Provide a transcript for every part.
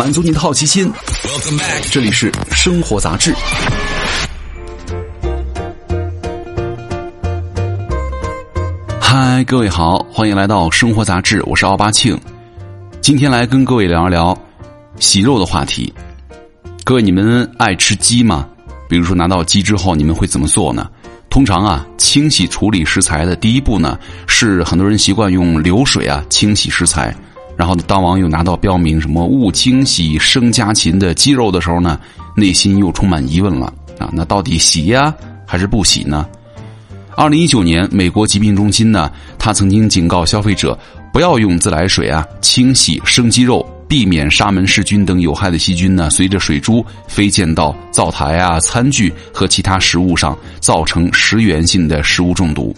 满足你的好奇心。这里是生活杂志。嗨，各位好，欢迎来到生活杂志，我是奥巴庆。今天来跟各位聊一聊洗肉的话题。各位，你们爱吃鸡吗？比如说拿到鸡之后，你们会怎么做呢？通常啊，清洗处理食材的第一步呢，是很多人习惯用流水啊清洗食材。然后当网友拿到标明什么勿清洗生家禽的鸡肉的时候呢，内心又充满疑问了啊，那到底洗呀还是不洗呢？二零一九年，美国疾病中心呢，他曾经警告消费者不要用自来水啊清洗生鸡肉。避免沙门氏菌等有害的细菌呢，随着水珠飞溅到灶台啊、餐具和其他食物上，造成食源性的食物中毒。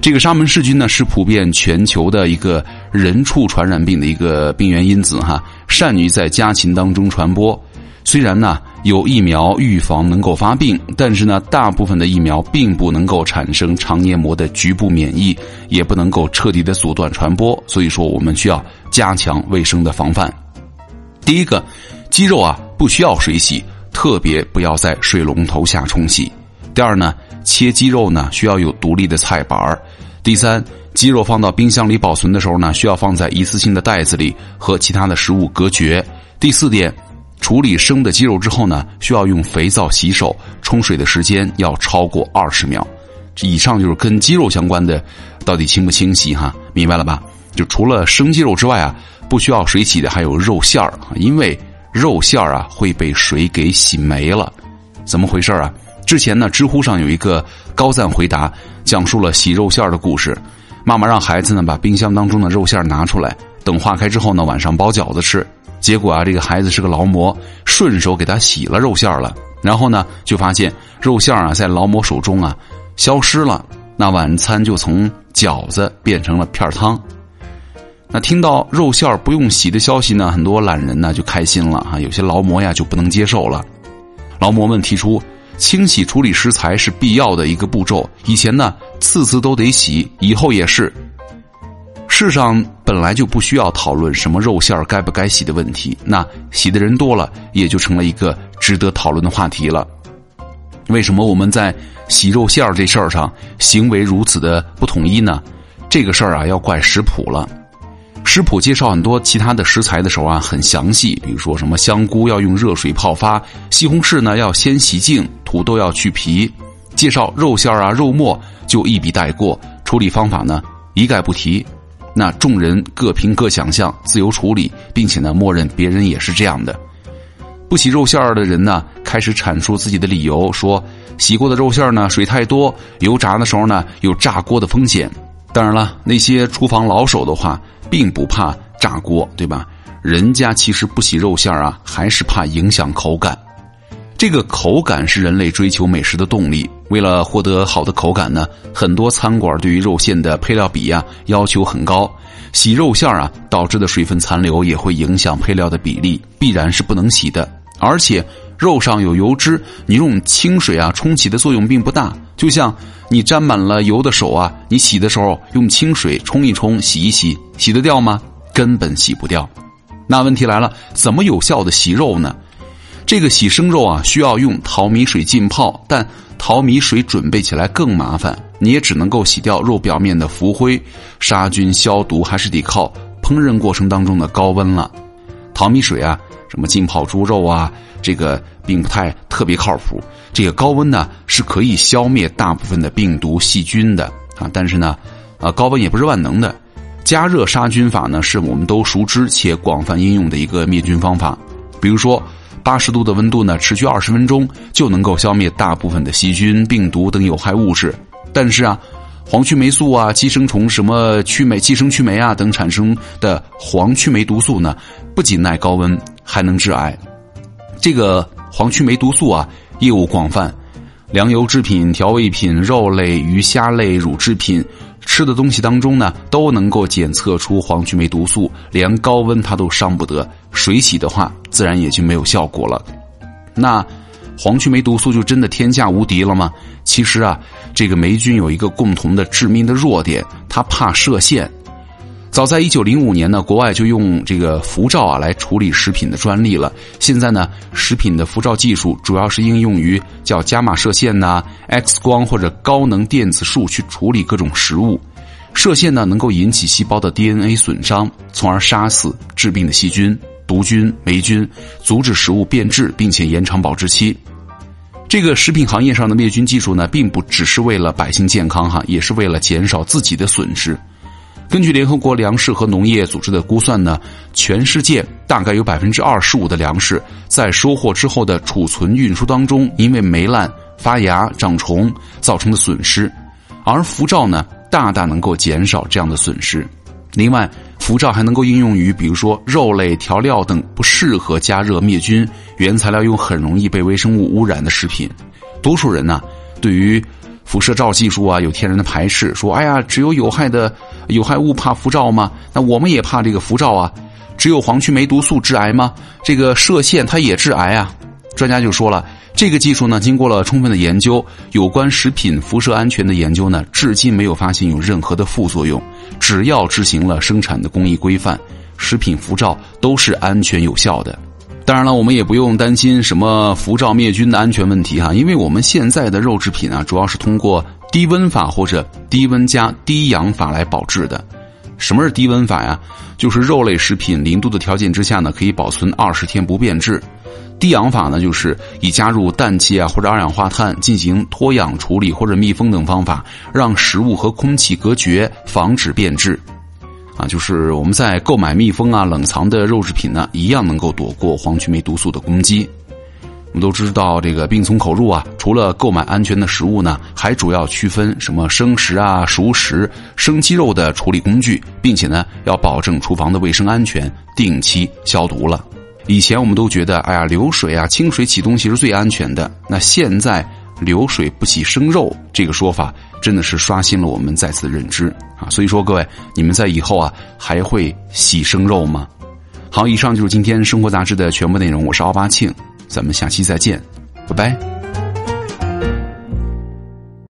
这个沙门氏菌呢，是普遍全球的一个人畜传染病的一个病原因子哈，善于在家禽当中传播。虽然呢有疫苗预防能够发病，但是呢大部分的疫苗并不能够产生肠黏膜的局部免疫，也不能够彻底的阻断传播。所以说我们需要加强卫生的防范。第一个，鸡肉啊不需要水洗，特别不要在水龙头下冲洗。第二呢，切鸡肉呢需要有独立的菜板儿。第三，鸡肉放到冰箱里保存的时候呢，需要放在一次性的袋子里和其他的食物隔绝。第四点。处理生的鸡肉之后呢，需要用肥皂洗手，冲水的时间要超过二十秒。以上就是跟鸡肉相关的，到底清不清洗哈？明白了吧？就除了生鸡肉之外啊，不需要水洗的还有肉馅儿，因为肉馅儿啊会被水给洗没了。怎么回事啊？之前呢，知乎上有一个高赞回答，讲述了洗肉馅儿的故事。妈妈让孩子呢把冰箱当中的肉馅儿拿出来，等化开之后呢，晚上包饺子吃。结果啊，这个孩子是个劳模，顺手给他洗了肉馅了，然后呢，就发现肉馅啊在劳模手中啊消失了，那晚餐就从饺子变成了片汤。那听到肉馅不用洗的消息呢，很多懒人呢就开心了啊，有些劳模呀就不能接受了。劳模们提出，清洗处理食材是必要的一个步骤，以前呢次次都得洗，以后也是。世上本来就不需要讨论什么肉馅该不该洗的问题，那洗的人多了，也就成了一个值得讨论的话题了。为什么我们在洗肉馅这事儿上行为如此的不统一呢？这个事儿啊，要怪食谱了。食谱介绍很多其他的食材的时候啊，很详细，比如说什么香菇要用热水泡发，西红柿呢要先洗净，土豆要去皮。介绍肉馅啊、肉末就一笔带过，处理方法呢一概不提。那众人各凭各想象，自由处理，并且呢，默认别人也是这样的。不洗肉馅儿的人呢，开始阐述自己的理由，说洗过的肉馅儿呢，水太多，油炸的时候呢，有炸锅的风险。当然了，那些厨房老手的话，并不怕炸锅，对吧？人家其实不洗肉馅儿啊，还是怕影响口感。这个口感是人类追求美食的动力。为了获得好的口感呢，很多餐馆对于肉馅的配料比呀要求很高。洗肉馅啊导致的水分残留也会影响配料的比例，必然是不能洗的。而且肉上有油脂，你用清水啊冲洗的作用并不大。就像你沾满了油的手啊，你洗的时候用清水冲一冲、洗一洗，洗得掉吗？根本洗不掉。那问题来了，怎么有效的洗肉呢？这个洗生肉啊，需要用淘米水浸泡，但淘米水准备起来更麻烦，你也只能够洗掉肉表面的浮灰，杀菌消毒还是得靠烹饪过程当中的高温了。淘米水啊，什么浸泡猪肉啊，这个并不太特别靠谱。这个高温呢是可以消灭大部分的病毒细菌的啊，但是呢，啊高温也不是万能的。加热杀菌法呢是我们都熟知且广泛应用的一个灭菌方法，比如说。八十度的温度呢，持续二十分钟就能够消灭大部分的细菌、病毒等有害物质。但是啊，黄曲霉素啊、寄生虫什么曲霉、寄生曲霉啊等产生的黄曲霉毒素呢，不仅耐高温，还能致癌。这个黄曲霉毒素啊，业务广泛，粮油制品、调味品、肉类、鱼虾类、乳制品。吃的东西当中呢，都能够检测出黄曲霉毒素，连高温它都伤不得。水洗的话，自然也就没有效果了。那黄曲霉毒素就真的天下无敌了吗？其实啊，这个霉菌有一个共同的致命的弱点，它怕射线。早在一九零五年呢，国外就用这个辐照啊来处理食品的专利了。现在呢，食品的辐照技术主要是应用于叫伽马射线呐、X 光或者高能电子束去处理各种食物。射线呢能够引起细胞的 DNA 损伤，从而杀死致病的细菌、毒菌、霉菌，阻止食物变质，并且延长保质期。这个食品行业上的灭菌技术呢，并不只是为了百姓健康哈，也是为了减少自己的损失。根据联合国粮食和农业组织的估算呢，全世界大概有百分之二十五的粮食在收获之后的储存运输当中，因为霉烂、发芽、长虫造成的损失，而辐照呢，大大能够减少这样的损失。另外，辐照还能够应用于比如说肉类调料等不适合加热灭菌、原材料又很容易被微生物污染的食品。多数人呢，对于辐射照技术啊，有天然的排斥，说：“哎呀，只有有害的有害物怕辐照吗？那我们也怕这个辐照啊。只有黄曲霉毒素致癌吗？这个射线它也致癌啊。”专家就说了，这个技术呢，经过了充分的研究，有关食品辐射安全的研究呢，至今没有发现有任何的副作用。只要执行了生产的工艺规范，食品辐照都是安全有效的。当然了，我们也不用担心什么辐照灭菌的安全问题哈，因为我们现在的肉制品啊，主要是通过低温法或者低温加低氧法来保质的。什么是低温法呀？就是肉类食品零度的条件之下呢，可以保存二十天不变质。低氧法呢，就是以加入氮气啊或者二氧化碳进行脱氧处理或者密封等方法，让食物和空气隔绝，防止变质。啊，就是我们在购买密封啊、冷藏的肉制品呢，一样能够躲过黄曲霉毒素的攻击。我们都知道，这个病从口入啊，除了购买安全的食物呢，还主要区分什么生食啊、熟食、生鸡肉的处理工具，并且呢，要保证厨房的卫生安全，定期消毒了。以前我们都觉得，哎呀，流水啊、清水洗东西是最安全的。那现在流水不洗生肉这个说法，真的是刷新了我们再次的认知啊！所以说，各位，你们在以后啊，还会洗生肉吗？好，以上就是今天生活杂志的全部内容。我是奥巴庆，咱们下期再见，拜拜。